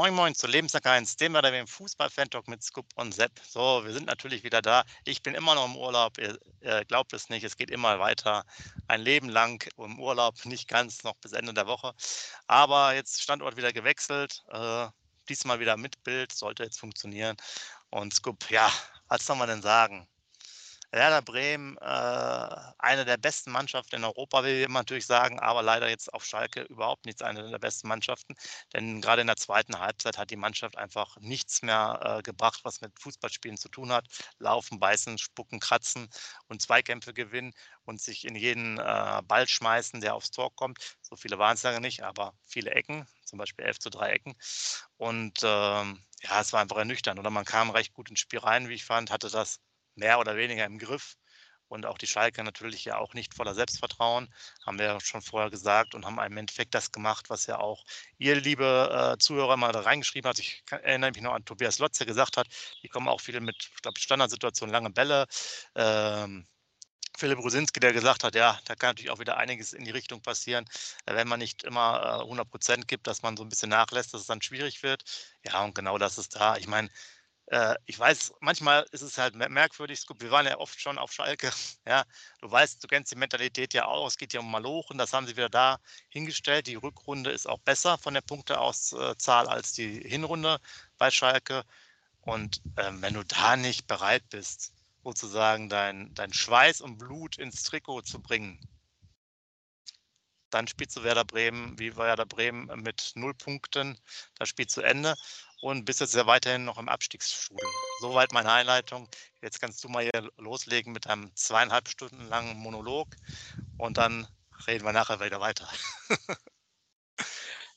Moin Moin zu Lebensjahr 1, dem wir dem Fußball-Fan-Talk mit Scoop und Sepp. So, wir sind natürlich wieder da. Ich bin immer noch im Urlaub. Ihr, ihr, glaubt es nicht, es geht immer weiter. Ein Leben lang im Urlaub, nicht ganz, noch bis Ende der Woche. Aber jetzt Standort wieder gewechselt. Äh, diesmal wieder mit Bild, sollte jetzt funktionieren. Und Scoop, ja, was soll man denn sagen? Werder Bremen, äh, eine der besten Mannschaften in Europa, will man natürlich sagen, aber leider jetzt auf Schalke überhaupt nichts, eine der besten Mannschaften. Denn gerade in der zweiten Halbzeit hat die Mannschaft einfach nichts mehr äh, gebracht, was mit Fußballspielen zu tun hat. Laufen, beißen, spucken, kratzen und Zweikämpfe gewinnen und sich in jeden äh, Ball schmeißen, der aufs Tor kommt. So viele waren es lange nicht, aber viele Ecken, zum Beispiel 11 zu 3 Ecken. Und ähm, ja, es war einfach ernüchternd. Oder man kam recht gut ins Spiel rein, wie ich fand, hatte das mehr oder weniger im Griff. Und auch die Schalke natürlich ja auch nicht voller Selbstvertrauen, haben wir ja schon vorher gesagt und haben im Endeffekt das gemacht, was ja auch ihr, liebe äh, Zuhörer, mal da reingeschrieben hat. Ich kann, erinnere mich noch an Tobias Lotz, der gesagt hat, die kommen auch viele mit, ich glaube, Standardsituationen, lange Bälle. Ähm, Philipp Rosinski, der gesagt hat, ja, da kann natürlich auch wieder einiges in die Richtung passieren, äh, wenn man nicht immer äh, 100 Prozent gibt, dass man so ein bisschen nachlässt, dass es dann schwierig wird. Ja, und genau das ist da. Ich meine, äh, ich weiß, manchmal ist es halt merkwürdig. Wir waren ja oft schon auf Schalke. Ja, du weißt, du kennst die Mentalität ja auch. Es geht ja um Malochen. Das haben sie wieder da hingestellt. Die Rückrunde ist auch besser von der Punkteauszahl als die Hinrunde bei Schalke. Und ähm, wenn du da nicht bereit bist, sozusagen dein, dein Schweiß und Blut ins Trikot zu bringen, dann spielst du Werder Bremen, wie Werder Bremen mit null Punkten das Spiel zu Ende und bist jetzt ja weiterhin noch im Abstiegsstrudel. Soweit meine Einleitung. Jetzt kannst du mal hier loslegen mit einem zweieinhalb Stunden langen Monolog und dann reden wir nachher wieder weiter.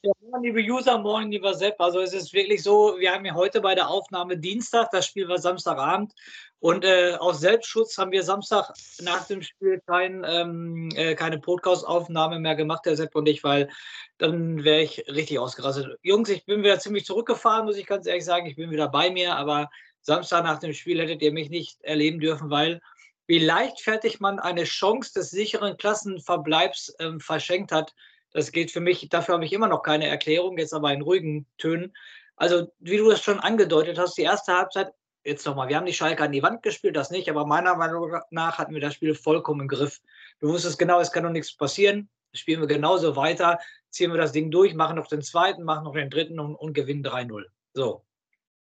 Ja, liebe User, moin, lieber Sepp. Also es ist wirklich so, wir haben ja heute bei der Aufnahme Dienstag, das Spiel war Samstagabend und äh, aus Selbstschutz haben wir Samstag nach dem Spiel kein, ähm, äh, keine Podcast-Aufnahme mehr gemacht, der Sepp und ich, weil dann wäre ich richtig ausgerastet. Jungs, ich bin wieder ziemlich zurückgefahren, muss ich ganz ehrlich sagen. Ich bin wieder bei mir, aber Samstag nach dem Spiel hättet ihr mich nicht erleben dürfen, weil wie leichtfertig man eine Chance des sicheren Klassenverbleibs ähm, verschenkt hat, das geht für mich, dafür habe ich immer noch keine Erklärung, jetzt aber in ruhigen Tönen. Also, wie du es schon angedeutet hast, die erste Halbzeit, jetzt nochmal, wir haben die Schalke an die Wand gespielt, das nicht, aber meiner Meinung nach hatten wir das Spiel vollkommen im Griff. Du wusstest genau, es kann doch nichts passieren. Spielen wir genauso weiter, ziehen wir das Ding durch, machen noch den zweiten, machen noch den dritten und, und gewinnen 3-0. So.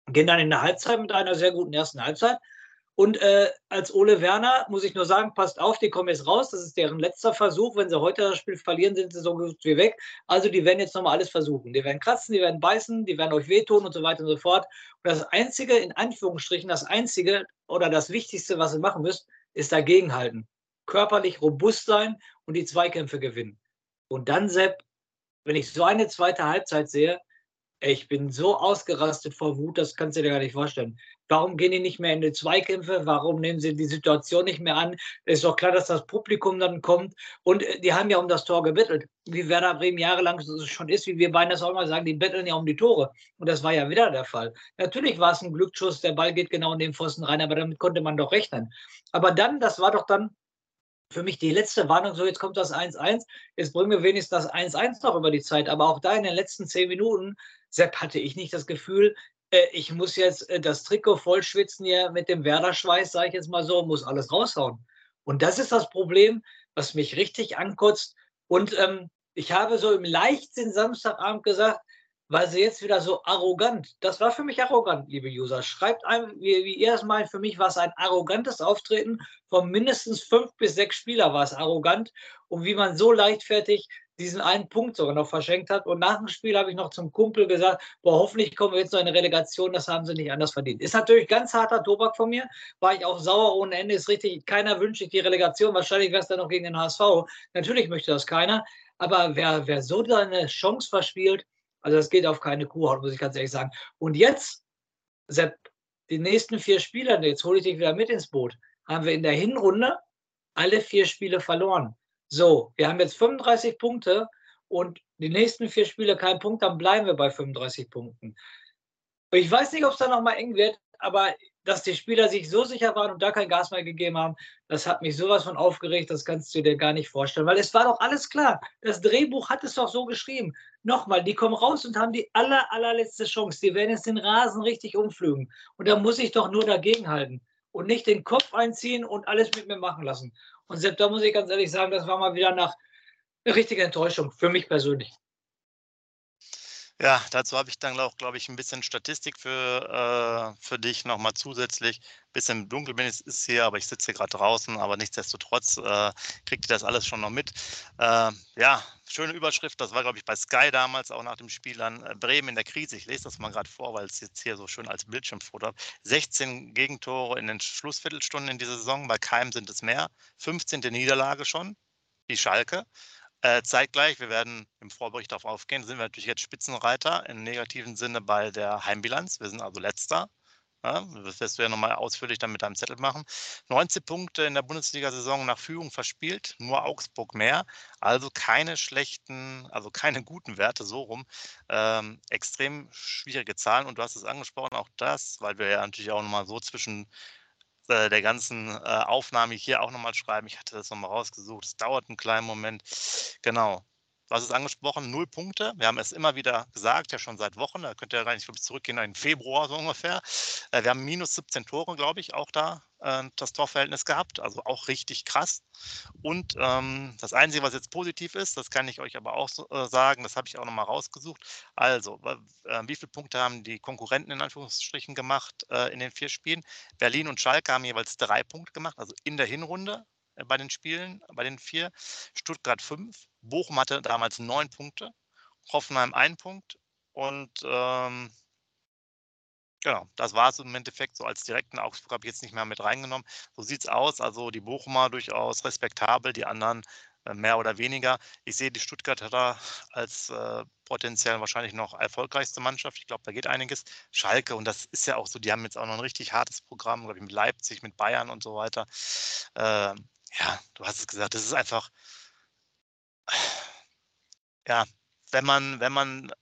Gehen dann in der Halbzeit mit einer sehr guten ersten Halbzeit. Und äh, als Ole Werner muss ich nur sagen, passt auf, die kommen jetzt raus. Das ist deren letzter Versuch. Wenn sie heute das Spiel verlieren, sind sie so gut wie weg. Also die werden jetzt nochmal alles versuchen. Die werden kratzen, die werden beißen, die werden euch wehtun und so weiter und so fort. Und das Einzige, in Anführungsstrichen, das Einzige oder das Wichtigste, was ihr machen müsst, ist dagegenhalten. Körperlich robust sein und die Zweikämpfe gewinnen. Und dann, Sepp, wenn ich so eine zweite Halbzeit sehe, ich bin so ausgerastet vor Wut, das kannst du dir gar nicht vorstellen. Warum gehen die nicht mehr in die Zweikämpfe? Warum nehmen sie die Situation nicht mehr an? Ist doch klar, dass das Publikum dann kommt. Und äh, die haben ja um das Tor gebettelt. Wie Werder Bremen jahrelang schon ist, wie wir beiden das auch mal sagen, die betteln ja um die Tore. Und das war ja wieder der Fall. Natürlich war es ein Glücksschuss, der Ball geht genau in den Pfosten rein, aber damit konnte man doch rechnen. Aber dann, das war doch dann für mich die letzte Warnung, so jetzt kommt das 1-1, jetzt bringen wir wenigstens das 1-1 noch über die Zeit. Aber auch da in den letzten zehn Minuten, Sepp, hatte ich nicht das Gefühl, ich muss jetzt äh, das Trikot vollschwitzen hier mit dem Werder-Schweiß, sage ich jetzt mal so, muss alles raushauen. Und das ist das Problem, was mich richtig ankotzt. Und ähm, ich habe so im Leichtsinn Samstagabend gesagt, weil sie jetzt wieder so arrogant, das war für mich arrogant, liebe User. Schreibt ein, wie, wie ihr es meint, für mich war es ein arrogantes Auftreten von mindestens fünf bis sechs Spieler war es arrogant und wie man so leichtfertig diesen einen Punkt sogar noch verschenkt hat. Und nach dem Spiel habe ich noch zum Kumpel gesagt, boah, hoffentlich kommen wir jetzt noch in eine Relegation, das haben sie nicht anders verdient. Ist natürlich ganz harter Tobak von mir, war ich auch sauer ohne Ende, ist richtig, keiner wünscht sich die Relegation, wahrscheinlich wäre es dann noch gegen den HSV. Natürlich möchte das keiner, aber wer, wer so seine Chance verspielt, also das geht auf keine Kuhhaut, muss ich ganz ehrlich sagen. Und jetzt, Sepp, die nächsten vier Spieler, jetzt hole ich dich wieder mit ins Boot, haben wir in der Hinrunde alle vier Spiele verloren. So, wir haben jetzt 35 Punkte und die nächsten vier Spiele kein Punkt, dann bleiben wir bei 35 Punkten. Ich weiß nicht, ob es da nochmal eng wird, aber dass die Spieler sich so sicher waren und da kein Gas mehr gegeben haben, das hat mich sowas von aufgeregt, das kannst du dir gar nicht vorstellen. Weil es war doch alles klar. Das Drehbuch hat es doch so geschrieben. Nochmal, die kommen raus und haben die aller, allerletzte Chance. Die werden jetzt den Rasen richtig umflügen. Und da muss ich doch nur dagegenhalten und nicht den Kopf einziehen und alles mit mir machen lassen. Und selbst da muss ich ganz ehrlich sagen, das war mal wieder nach eine richtige Enttäuschung für mich persönlich. Ja, dazu habe ich dann auch, glaube ich, ein bisschen Statistik für, äh, für dich nochmal zusätzlich. Bisschen dunkel bin ich ist hier, aber ich sitze gerade draußen, aber nichtsdestotrotz äh, kriegt ihr das alles schon noch mit. Äh, ja, schöne Überschrift, das war, glaube ich, bei Sky damals, auch nach dem Spiel dann äh, Bremen in der Krise. Ich lese das mal gerade vor, weil es jetzt hier so schön als Bildschirmfoto hat. 16 Gegentore in den Schlussviertelstunden in dieser Saison, bei Keim sind es mehr. 15. Niederlage schon, die Schalke. Äh, zeitgleich, wir werden im Vorbericht darauf aufgehen, sind wir natürlich jetzt Spitzenreiter im negativen Sinne bei der Heimbilanz. Wir sind also letzter. Ja, das wirst du ja nochmal ausführlich dann mit deinem Zettel machen. 19 Punkte in der Bundesliga-Saison nach Führung verspielt, nur Augsburg mehr. Also keine schlechten, also keine guten Werte, so rum. Ähm, extrem schwierige Zahlen und du hast es angesprochen, auch das, weil wir ja natürlich auch nochmal so zwischen äh, der ganzen äh, Aufnahme hier auch nochmal schreiben. Ich hatte das nochmal rausgesucht. Es dauert einen kleinen Moment. Genau. Du hast es angesprochen, null Punkte. Wir haben es immer wieder gesagt, ja schon seit Wochen. Da könnt ihr eigentlich zurückgehen in Februar so ungefähr. Äh, wir haben minus 17 Tore, glaube ich, auch da äh, das Torverhältnis gehabt. Also auch richtig krass. Und ähm, das Einzige, was jetzt positiv ist, das kann ich euch aber auch so, äh, sagen, das habe ich auch nochmal rausgesucht. Also, äh, wie viele Punkte haben die Konkurrenten in Anführungsstrichen gemacht äh, in den vier Spielen? Berlin und Schalke haben jeweils drei Punkte gemacht, also in der Hinrunde bei den Spielen, bei den vier. Stuttgart fünf. Bochum hatte damals neun Punkte. Hoffenheim ein Punkt. Und ähm, genau, das war es im Endeffekt. So als direkten Augsburg habe ich jetzt nicht mehr mit reingenommen. So sieht es aus. Also die Bochumer durchaus respektabel, die anderen äh, mehr oder weniger. Ich sehe die Stuttgarter als äh, potenziell wahrscheinlich noch erfolgreichste Mannschaft. Ich glaube, da geht einiges. Schalke, und das ist ja auch so, die haben jetzt auch noch ein richtig hartes Programm, glaube ich, mit Leipzig, mit Bayern und so weiter. Äh, ja, du hast es gesagt, das ist einfach, ja, wenn man, wenn man,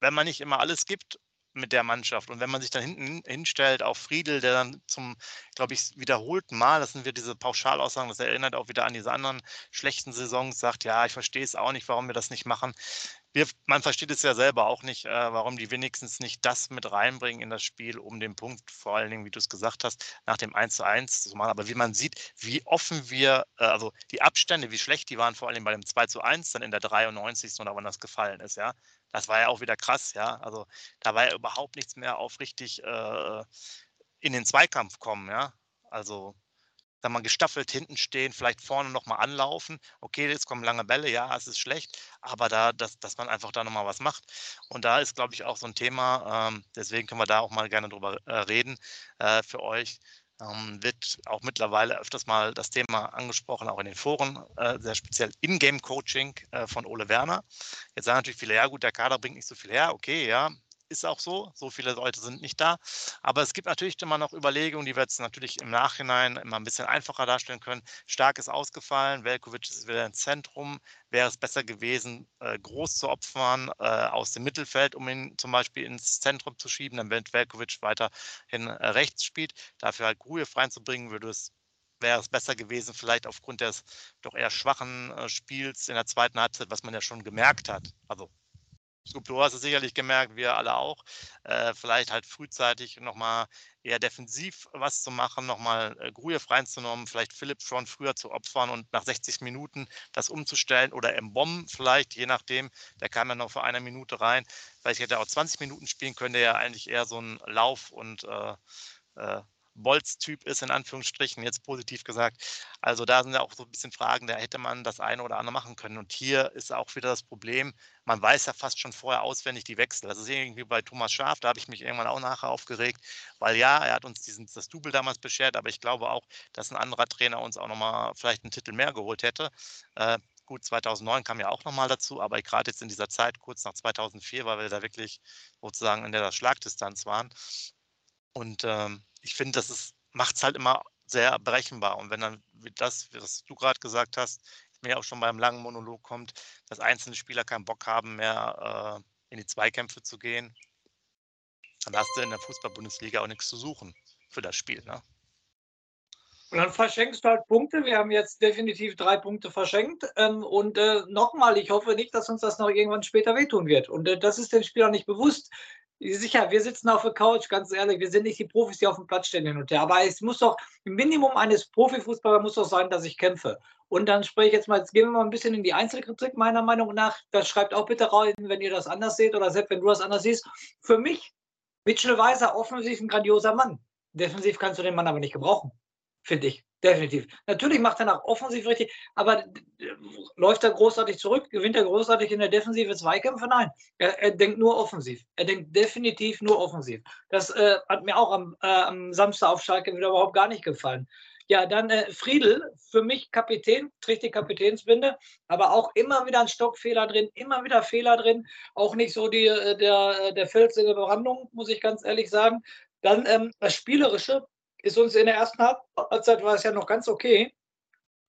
wenn man nicht immer alles gibt mit der Mannschaft und wenn man sich dann hinten hinstellt auf Friedel, der dann zum, glaube ich, wiederholten Mal, das sind wir diese Pauschalaussagen, das erinnert auch wieder an diese anderen schlechten Saisons, sagt, ja, ich verstehe es auch nicht, warum wir das nicht machen wir, man versteht es ja selber auch nicht, äh, warum die wenigstens nicht das mit reinbringen in das Spiel, um den Punkt, vor allen Dingen, wie du es gesagt hast, nach dem 1 zu 1 zu machen. Aber wie man sieht, wie offen wir, äh, also die Abstände, wie schlecht die waren, vor allem bei dem 2 zu 1, dann in der 93. oder wann das gefallen ist, ja. Das war ja auch wieder krass, ja. Also da war ja überhaupt nichts mehr auf richtig äh, in den Zweikampf kommen, ja. Also sag mal, gestaffelt hinten stehen, vielleicht vorne nochmal anlaufen. Okay, jetzt kommen lange Bälle, ja, es ist schlecht, aber da, dass, dass man einfach da nochmal was macht. Und da ist, glaube ich, auch so ein Thema, ähm, deswegen können wir da auch mal gerne drüber äh, reden äh, für euch. Ähm, wird auch mittlerweile öfters mal das Thema angesprochen, auch in den Foren, äh, sehr speziell In-Game-Coaching äh, von Ole Werner. Jetzt sagen natürlich viele, ja gut, der Kader bringt nicht so viel her, okay, ja, ist auch so. So viele Leute sind nicht da. Aber es gibt natürlich immer noch Überlegungen, die wir jetzt natürlich im Nachhinein immer ein bisschen einfacher darstellen können. Stark ist ausgefallen, Velkovic ist wieder im Zentrum. Wäre es besser gewesen, äh, groß zu opfern äh, aus dem Mittelfeld, um ihn zum Beispiel ins Zentrum zu schieben, dann wenn Velkovic weiterhin äh, rechts spielt. Dafür halt Grujew reinzubringen, würde es wäre es besser gewesen, vielleicht aufgrund des doch eher schwachen Spiels in der zweiten Halbzeit, was man ja schon gemerkt hat. Also du hast es sicherlich gemerkt, wir alle auch, äh, vielleicht halt frühzeitig nochmal eher defensiv was zu machen, nochmal äh, Grujew reinzunehmen, vielleicht Philipp schon früher zu opfern und nach 60 Minuten das umzustellen oder im Bomb vielleicht, je nachdem, der kam ja noch für eine Minute rein. Vielleicht hätte er auch 20 Minuten spielen können, der ja eigentlich eher so ein Lauf- und äh, äh, Bolz-Typ ist, in Anführungsstrichen, jetzt positiv gesagt. Also da sind ja auch so ein bisschen Fragen, da hätte man das eine oder andere machen können. Und hier ist auch wieder das Problem, man weiß ja fast schon vorher auswendig die Wechsel. Das ist irgendwie bei Thomas Schaf, da habe ich mich irgendwann auch nachher aufgeregt, weil ja, er hat uns diesen, das Double damals beschert, aber ich glaube auch, dass ein anderer Trainer uns auch nochmal vielleicht einen Titel mehr geholt hätte. Äh, Gut, 2009 kam ja auch nochmal dazu, aber gerade jetzt in dieser Zeit, kurz nach 2004, weil wir da wirklich sozusagen in der Schlagdistanz waren. Und ähm, ich finde, das macht es halt immer sehr berechenbar. Und wenn dann das, was du gerade gesagt hast, mir auch schon beim langen Monolog kommt, dass einzelne Spieler keinen Bock haben, mehr äh, in die Zweikämpfe zu gehen, dann hast du in der Fußball-Bundesliga auch nichts zu suchen. für das Spiel. Ne? Und dann verschenkst du halt Punkte. Wir haben jetzt definitiv drei Punkte verschenkt. Ähm, und äh, nochmal, ich hoffe nicht, dass uns das noch irgendwann später wehtun wird. Und äh, das ist den Spielern nicht bewusst. Sicher, wir sitzen auf der Couch, ganz ehrlich, wir sind nicht die Profis, die auf dem Platz stehen hin und her. Aber es muss doch, im Minimum eines Profifußballers muss doch sein, dass ich kämpfe. Und dann spreche ich jetzt mal, jetzt gehen wir mal ein bisschen in die Einzelkritik, meiner Meinung nach. Das schreibt auch bitte rein, wenn ihr das anders seht oder selbst wenn du das anders siehst. Für mich, Mitchell Weiser, offensiv ein grandioser Mann. Defensiv kannst du den Mann aber nicht gebrauchen finde ich. Definitiv. Natürlich macht er nach offensiv richtig, aber läuft er großartig zurück? Gewinnt er großartig in der Defensive Zweikämpfe? Nein. Er, er denkt nur offensiv. Er denkt definitiv nur offensiv. Das äh, hat mir auch am, äh, am, Samstag auf Schalke wieder überhaupt gar nicht gefallen. Ja, dann äh, Friedel, für mich Kapitän, trägt die Kapitänsbinde, aber auch immer wieder ein Stockfehler drin, immer wieder Fehler drin. Auch nicht so die, äh, der, der Fels in der Brandung, muss ich ganz ehrlich sagen. Dann ähm, das Spielerische, ist uns in der ersten Halbzeit war es ja noch ganz okay.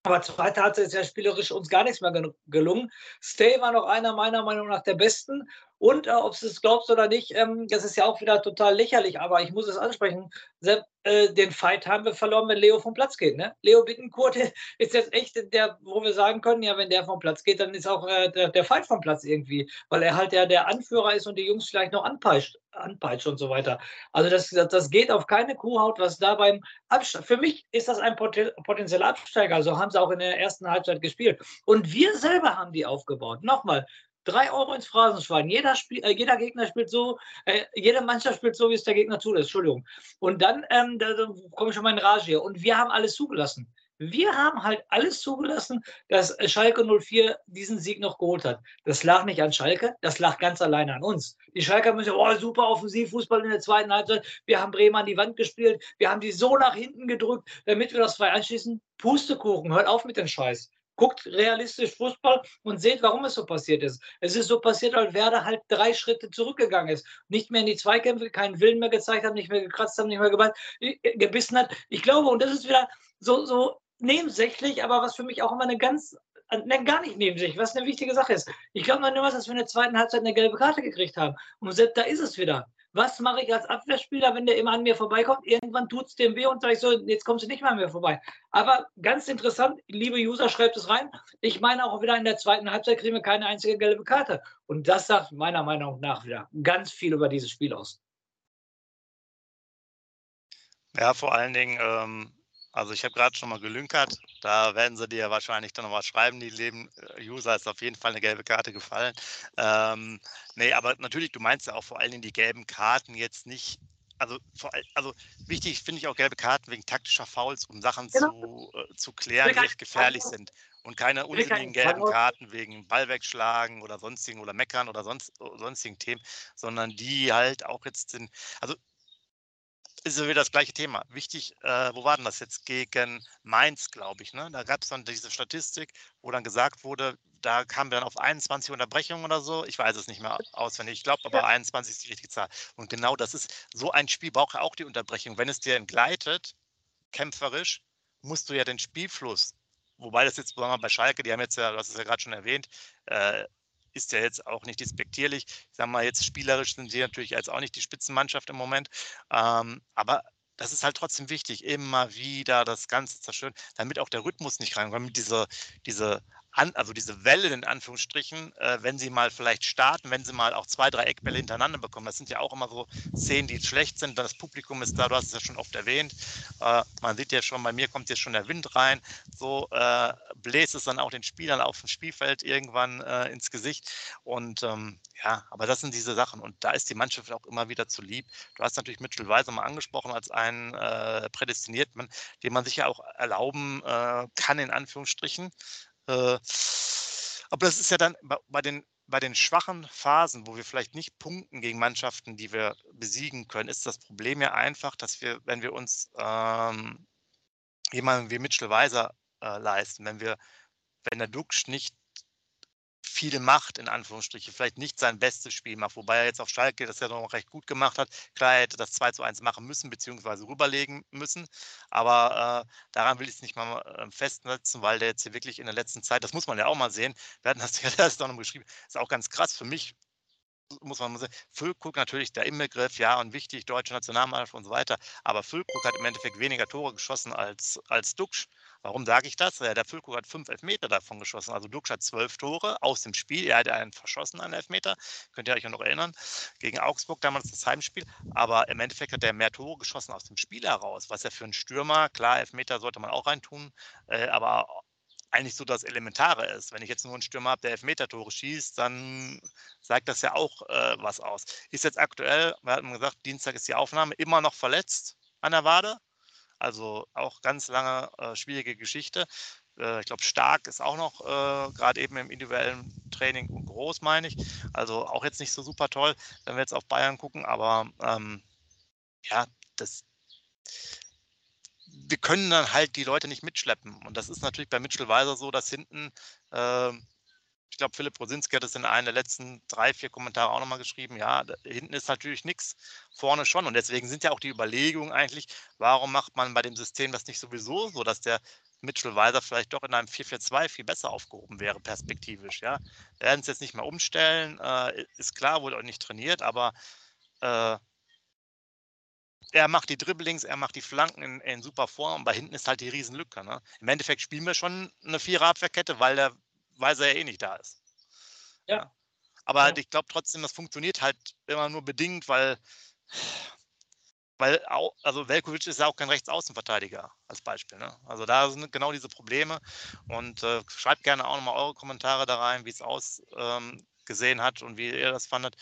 Aber zweite Halbzeit ist ja spielerisch uns gar nichts mehr gelungen. Stay war noch einer meiner Meinung nach der besten. Und äh, ob du es glaubst oder nicht, ähm, das ist ja auch wieder total lächerlich, aber ich muss es ansprechen. Sepp, äh, den Fight haben wir verloren, wenn Leo vom Platz geht. Ne? Leo Bittencourt ist jetzt echt der, wo wir sagen können, ja, wenn der vom Platz geht, dann ist auch äh, der, der Fight vom Platz irgendwie, weil er halt ja der Anführer ist und die Jungs vielleicht noch anpeitscht, anpeitscht und so weiter. Also das, das geht auf keine Kuhhaut, was da beim Abstand. Für mich ist das ein potenzieller Absteiger. So haben sie auch in der ersten Halbzeit gespielt. Und wir selber haben die aufgebaut. Nochmal, Drei Euro ins Phrasenschwein. Jeder, Spiel, äh, jeder Gegner spielt so, äh, jede Mannschaft spielt so, wie es der Gegner zulässt. Entschuldigung. Und dann, ähm, da, da komme ich schon mal in Rage hier. Und wir haben alles zugelassen. Wir haben halt alles zugelassen, dass Schalke 04 diesen Sieg noch geholt hat. Das lag nicht an Schalke, das lag ganz alleine an uns. Die Schalke haben gesagt, oh, super Offensivfußball in der zweiten Halbzeit. Wir haben Bremen an die Wand gespielt. Wir haben die so nach hinten gedrückt, damit wir das 2 anschließen. Pustekuchen, hört auf mit dem Scheiß guckt realistisch Fußball und seht, warum es so passiert ist. Es ist so passiert, weil Werder halt drei Schritte zurückgegangen ist. Nicht mehr in die Zweikämpfe, keinen Willen mehr gezeigt hat, nicht mehr gekratzt hat, nicht mehr gebannt, äh, gebissen hat. Ich glaube, und das ist wieder so, so nebensächlich, aber was für mich auch immer eine ganz ne, gar nicht nebensächlich, was eine wichtige Sache ist. Ich glaube nur, dass wir in der zweiten Halbzeit eine gelbe Karte gekriegt haben. Und selbst da ist es wieder was mache ich als Abwehrspieler, wenn der immer an mir vorbeikommt? Irgendwann tut es dem weh und sage ich so, jetzt kommst du nicht mehr an mir vorbei. Aber ganz interessant, liebe User, schreibt es rein. Ich meine auch wieder in der zweiten Halbzeit kriegen wir keine einzige gelbe Karte. Und das sagt meiner Meinung nach wieder ganz viel über dieses Spiel aus. Ja, vor allen Dingen, ähm, also ich habe gerade schon mal gelünkert. Da werden sie dir wahrscheinlich dann noch was schreiben. Die leben äh, User ist auf jeden Fall eine gelbe Karte gefallen. Ähm, nee, aber natürlich, du meinst ja auch vor allen Dingen die gelben Karten jetzt nicht. Also, vor, also wichtig finde ich auch gelbe Karten wegen taktischer Fouls, um Sachen genau. zu, äh, zu klären, die echt gefährlich sind. Und keine unsinnigen gelben Karten wegen Ball wegschlagen oder sonstigen oder meckern oder sonst, sonstigen Themen, sondern die halt auch jetzt sind. Also ist wieder das gleiche Thema. Wichtig, äh, wo war denn das jetzt? Gegen Mainz, glaube ich. Ne? Da gab es dann diese Statistik, wo dann gesagt wurde, da kamen wir dann auf 21 Unterbrechungen oder so. Ich weiß es nicht mehr auswendig. Ich glaube aber 21 ist die richtige Zahl. Und genau das ist, so ein Spiel braucht ja auch die Unterbrechung. Wenn es dir entgleitet, kämpferisch, musst du ja den Spielfluss, wobei das jetzt besonders bei Schalke, die haben jetzt ja, du hast es ja gerade schon erwähnt, äh, ist ja jetzt auch nicht despektierlich. Ich sage mal, jetzt spielerisch sind sie natürlich jetzt auch nicht die Spitzenmannschaft im Moment. Ähm, aber das ist halt trotzdem wichtig, immer wieder das Ganze zerstören, damit auch der Rhythmus nicht reinkommt, damit diese, diese an, also diese Welle in Anführungsstrichen, äh, wenn sie mal vielleicht starten, wenn sie mal auch zwei, drei Eckbälle hintereinander bekommen. Das sind ja auch immer so Szenen, die schlecht sind. Das Publikum ist da, du hast es ja schon oft erwähnt. Äh, man sieht ja schon, bei mir kommt jetzt schon der Wind rein. So äh, bläst es dann auch den Spielern auf dem Spielfeld irgendwann äh, ins Gesicht. Und ähm, ja, aber das sind diese Sachen. Und da ist die Mannschaft auch immer wieder zu lieb. Du hast natürlich Mitchell Weiser mal angesprochen als einen äh, prädestinierten, den man sich ja auch erlauben äh, kann, in Anführungsstrichen. Äh, aber das ist ja dann bei den, bei den schwachen Phasen, wo wir vielleicht nicht punkten gegen Mannschaften, die wir besiegen können, ist das Problem ja einfach, dass wir, wenn wir uns ähm, jemanden wie Mitchell Weiser äh, leisten, wenn wir, wenn der Duxch nicht viel macht, in Anführungsstrichen, vielleicht nicht sein bestes Spiel macht, wobei er jetzt auf Schalke das ja noch recht gut gemacht hat. Klar, er hätte das 2 zu 1 machen müssen, beziehungsweise rüberlegen müssen, aber äh, daran will ich es nicht mal äh, festsetzen, weil der jetzt hier wirklich in der letzten Zeit, das muss man ja auch mal sehen, wir hatten das ja erst noch geschrieben, ist auch ganz krass für mich, muss man sagen, Füllkrug natürlich der Inbegriff, ja, und wichtig, deutsche Nationalmannschaft und so weiter. Aber Füllkrug hat im Endeffekt weniger Tore geschossen als, als Duxch. Warum sage ich das? Ja, der Füllkrug hat fünf Elfmeter davon geschossen. Also Duxch hat zwölf Tore aus dem Spiel. Er hat einen verschossen, einen Elfmeter. Könnt ihr euch noch erinnern? Gegen Augsburg damals das Heimspiel. Aber im Endeffekt hat er mehr Tore geschossen aus dem Spiel heraus, was ja für einen Stürmer, klar, Elfmeter sollte man auch reintun, äh, aber eigentlich so das Elementare ist. Wenn ich jetzt nur einen Stürmer habe, der Elfmeter-Tore schießt, dann sagt das ja auch äh, was aus. Ist jetzt aktuell, wir hatten gesagt, Dienstag ist die Aufnahme, immer noch verletzt an der Wade. Also auch ganz lange äh, schwierige Geschichte. Äh, ich glaube, Stark ist auch noch äh, gerade eben im individuellen Training groß, meine ich. Also auch jetzt nicht so super toll, wenn wir jetzt auf Bayern gucken. Aber ähm, ja, das wir können dann halt die Leute nicht mitschleppen. Und das ist natürlich bei Mitchell Weiser so, dass hinten, äh, ich glaube, Philipp Rosinski hat es in einem der letzten drei, vier Kommentare auch nochmal geschrieben, ja, da, hinten ist natürlich nichts, vorne schon. Und deswegen sind ja auch die Überlegungen eigentlich, warum macht man bei dem System das nicht sowieso so, dass der Mitchell Weiser vielleicht doch in einem 4-4-2 viel besser aufgehoben wäre, perspektivisch. Ja. Werden es jetzt nicht mehr umstellen, äh, ist klar, wurde auch nicht trainiert, aber äh, er macht die Dribblings, er macht die Flanken in, in super Form, aber hinten ist halt die Riesenlücke. Ne? Im Endeffekt spielen wir schon eine Vierer-Abwehrkette, weil der Weiser ja eh nicht da ist. Ja. Aber ja. ich glaube trotzdem, das funktioniert halt immer nur bedingt, weil, weil auch, also Velkovic ist ja auch kein Rechtsaußenverteidiger als Beispiel. Ne? Also da sind genau diese Probleme. Und äh, schreibt gerne auch nochmal eure Kommentare da rein, wie es ausgesehen ähm, hat und wie ihr das fandet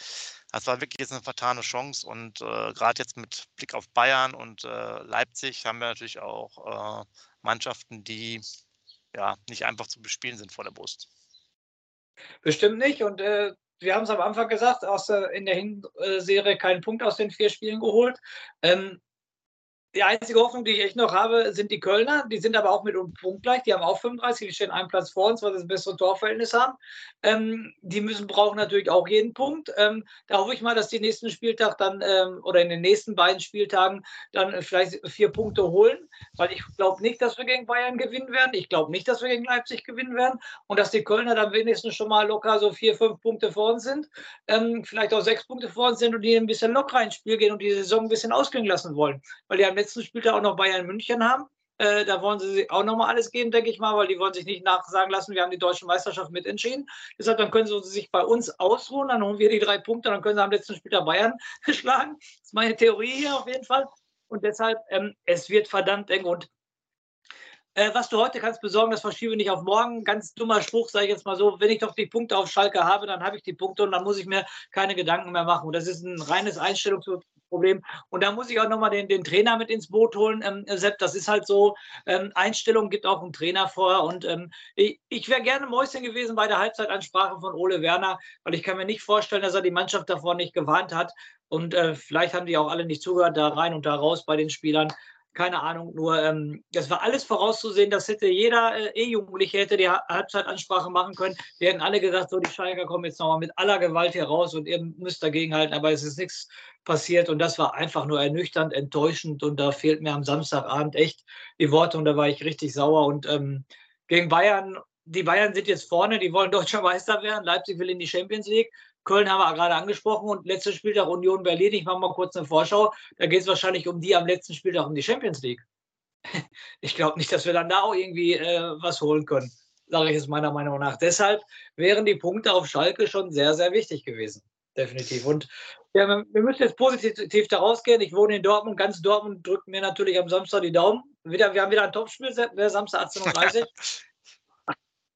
das war wirklich jetzt eine vertane Chance und äh, gerade jetzt mit Blick auf Bayern und äh, Leipzig haben wir natürlich auch äh, Mannschaften, die ja nicht einfach zu bespielen sind vor der Brust. Bestimmt nicht und äh, wir haben es am Anfang gesagt, aus, in der Hinserie keinen Punkt aus den vier Spielen geholt. Ähm, die einzige Hoffnung, die ich echt noch habe, sind die Kölner. Die sind aber auch mit uns punktgleich. Die haben auch 35, die stehen einen Platz vor uns, weil sie das bessere Torverhältnis haben. Ähm, die müssen brauchen natürlich auch jeden Punkt. Ähm, da hoffe ich mal, dass die nächsten Spieltag dann ähm, oder in den nächsten beiden Spieltagen dann vielleicht vier Punkte holen, weil ich glaube nicht, dass wir gegen Bayern gewinnen werden. Ich glaube nicht, dass wir gegen Leipzig gewinnen werden und dass die Kölner dann wenigstens schon mal locker so vier, fünf Punkte vor uns sind, ähm, vielleicht auch sechs Punkte vor uns sind und die ein bisschen locker ins Spiel gehen und die Saison ein bisschen ausklingen lassen wollen, weil die haben letzten Spieltag auch noch Bayern München haben. Äh, da wollen sie auch nochmal alles geben, denke ich mal, weil die wollen sich nicht nachsagen lassen, wir haben die deutsche Meisterschaft mitentschieden. Deshalb, dann können sie sich bei uns ausruhen, dann holen wir die drei Punkte, dann können sie am letzten Spieltag Bayern schlagen. Das ist meine Theorie hier auf jeden Fall. Und deshalb, ähm, es wird verdammt eng. Und äh, was du heute kannst besorgen, das verschiebe nicht auf morgen. Ganz dummer Spruch, sage ich jetzt mal so. Wenn ich doch die Punkte auf Schalke habe, dann habe ich die Punkte und dann muss ich mir keine Gedanken mehr machen. Und das ist ein reines Einstellungsproblem Problem. Und da muss ich auch nochmal den, den Trainer mit ins Boot holen. Ähm, Sepp, das ist halt so, ähm, Einstellung gibt auch einen Trainer vor. Und ähm, ich, ich wäre gerne Mäuschen gewesen bei der Halbzeitansprache von Ole Werner, weil ich kann mir nicht vorstellen, dass er die Mannschaft davor nicht gewarnt hat. Und äh, vielleicht haben die auch alle nicht zugehört, da rein und da raus bei den Spielern keine Ahnung, nur ähm, das war alles vorauszusehen, das hätte jeder äh, E-Jugendliche hätte die Halbzeitansprache machen können. Wir hätten alle gesagt, so die Schalker kommen jetzt nochmal mit aller Gewalt hier raus und ihr müsst dagegenhalten, aber es ist nichts passiert und das war einfach nur ernüchternd, enttäuschend und da fehlt mir am Samstagabend echt die Worte und da war ich richtig sauer und ähm, gegen Bayern die Bayern sind jetzt vorne, die wollen deutscher Meister werden. Leipzig will in die Champions League. Köln haben wir gerade angesprochen und letztes Spieltag Union Berlin. Ich mache mal kurz eine Vorschau. Da geht es wahrscheinlich um die am letzten Spieltag um die Champions League. Ich glaube nicht, dass wir dann da auch irgendwie äh, was holen können, sage ich jetzt meiner Meinung nach. Deshalb wären die Punkte auf Schalke schon sehr, sehr wichtig gewesen. Definitiv. Und ja, wir müssen jetzt positiv da rausgehen. Ich wohne in Dortmund. Ganz Dortmund drückt mir natürlich am Samstag die Daumen. Wieder, wir haben wieder ein Topspiel, Samstag 18.30 Uhr.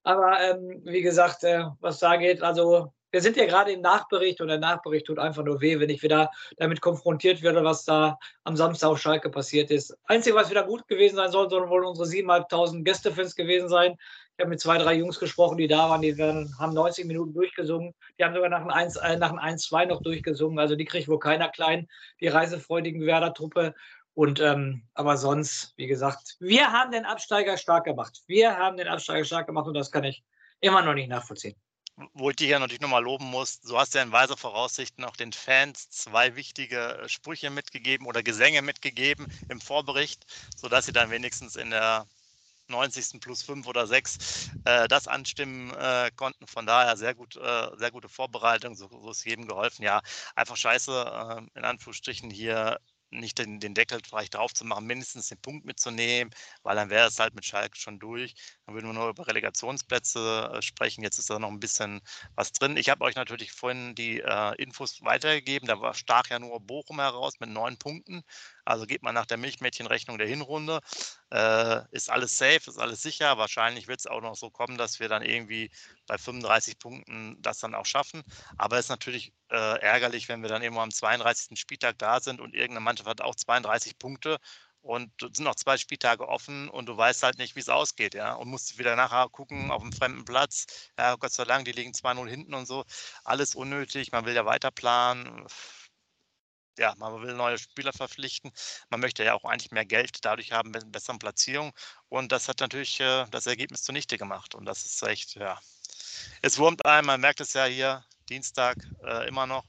Aber ähm, wie gesagt, äh, was da geht, also wir sind ja gerade im Nachbericht und der Nachbericht tut einfach nur weh, wenn ich wieder damit konfrontiert werde, was da am Samstag auf Schalke passiert ist. Einzige, was wieder gut gewesen sein soll, sollen wohl unsere 7.500 Gästefans gewesen sein. Ich habe mit zwei, drei Jungs gesprochen, die da waren, die werden, haben 90 Minuten durchgesungen. Die haben sogar nach einem 1, äh, nach einem 1-2 noch durchgesungen. Also die kriegt wohl keiner klein, die reisefreudigen Werder-Truppe. Und ähm, aber sonst, wie gesagt, wir haben den Absteiger stark gemacht. Wir haben den Absteiger stark gemacht und das kann ich immer noch nicht nachvollziehen wo ich dich ja natürlich nochmal loben muss, du hast ja in weiser Voraussichten auch den Fans zwei wichtige äh, Sprüche mitgegeben oder Gesänge mitgegeben im Vorbericht, sodass sie dann wenigstens in der 90. plus 5 oder 6 äh, das anstimmen äh, konnten. Von daher sehr gut, äh, sehr gute Vorbereitung, so, so, ist jedem geholfen. Ja, einfach scheiße, äh, in Anführungsstrichen hier nicht den, den Deckel vielleicht drauf zu machen, mindestens den Punkt mitzunehmen, weil dann wäre es halt mit Schalke schon durch. Dann würden wir nur über Relegationsplätze äh, sprechen. Jetzt ist da noch ein bisschen was drin. Ich habe euch natürlich vorhin die äh, Infos weitergegeben. Da war stach ja nur Bochum heraus mit neun Punkten. Also geht man nach der Milchmädchenrechnung der Hinrunde. Äh, ist alles safe, ist alles sicher. Wahrscheinlich wird es auch noch so kommen, dass wir dann irgendwie bei 35 Punkten das dann auch schaffen. Aber es ist natürlich äh, ärgerlich, wenn wir dann irgendwo am 32. Spieltag da sind und irgendeine Mannschaft hat auch 32 Punkte und sind noch zwei Spieltage offen und du weißt halt nicht, wie es ausgeht, ja, und musst wieder nachher gucken auf einem fremden Platz, ja, Gott sei Dank, die liegen 2-0 hinten und so, alles unnötig, man will ja weiter planen, ja, man will neue Spieler verpflichten. Man möchte ja auch eigentlich mehr Geld dadurch haben, mit besseren Platzierungen. Und das hat natürlich äh, das Ergebnis zunichte gemacht. Und das ist echt, ja, es wurmt einem. Man merkt es ja hier Dienstag äh, immer noch.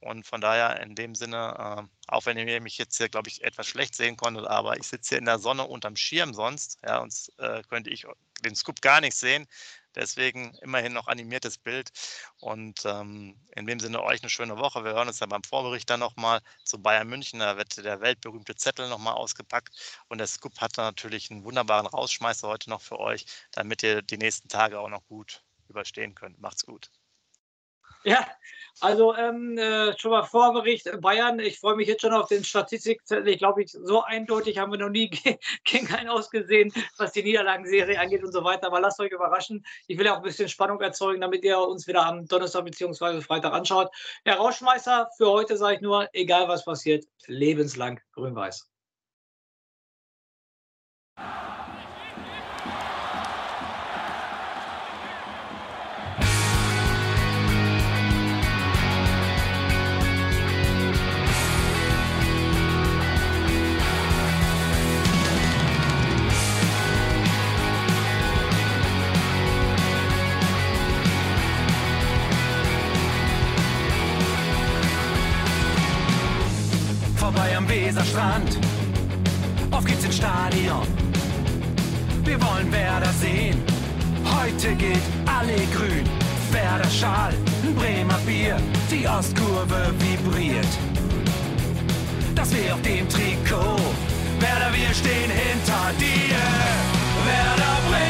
Und von daher in dem Sinne, äh, auch wenn ihr mich jetzt hier, glaube ich, etwas schlecht sehen konntet, aber ich sitze hier in der Sonne unterm Schirm sonst, ja, und äh, könnte ich den Scoop gar nicht sehen. Deswegen immerhin noch animiertes Bild. Und ähm, in dem Sinne euch eine schöne Woche. Wir hören uns dann beim Vorbericht dann nochmal zu Bayern München. Da wird der weltberühmte Zettel nochmal ausgepackt. Und der Scoop hat natürlich einen wunderbaren Rausschmeißer heute noch für euch, damit ihr die nächsten Tage auch noch gut überstehen könnt. Macht's gut. Ja, also ähm, äh, schon mal Vorbericht Bayern. Ich freue mich jetzt schon auf den Statistikzettel. Ich glaube, so eindeutig haben wir noch nie gegen einen ausgesehen, was die Niederlagenserie angeht und so weiter. Aber lasst euch überraschen. Ich will ja auch ein bisschen Spannung erzeugen, damit ihr uns wieder am Donnerstag bzw. Freitag anschaut. Herr Rauschmeister, für heute sage ich nur, egal was passiert, lebenslang grün-weiß. Weserstrand. Auf geht's ins Stadion. Wir wollen Werder sehen. Heute geht alle grün. Werder Schal, Bremer Bier. Die Ostkurve vibriert. Das wir auf dem Trikot. Werder, wir stehen hinter dir. Werder Bremen.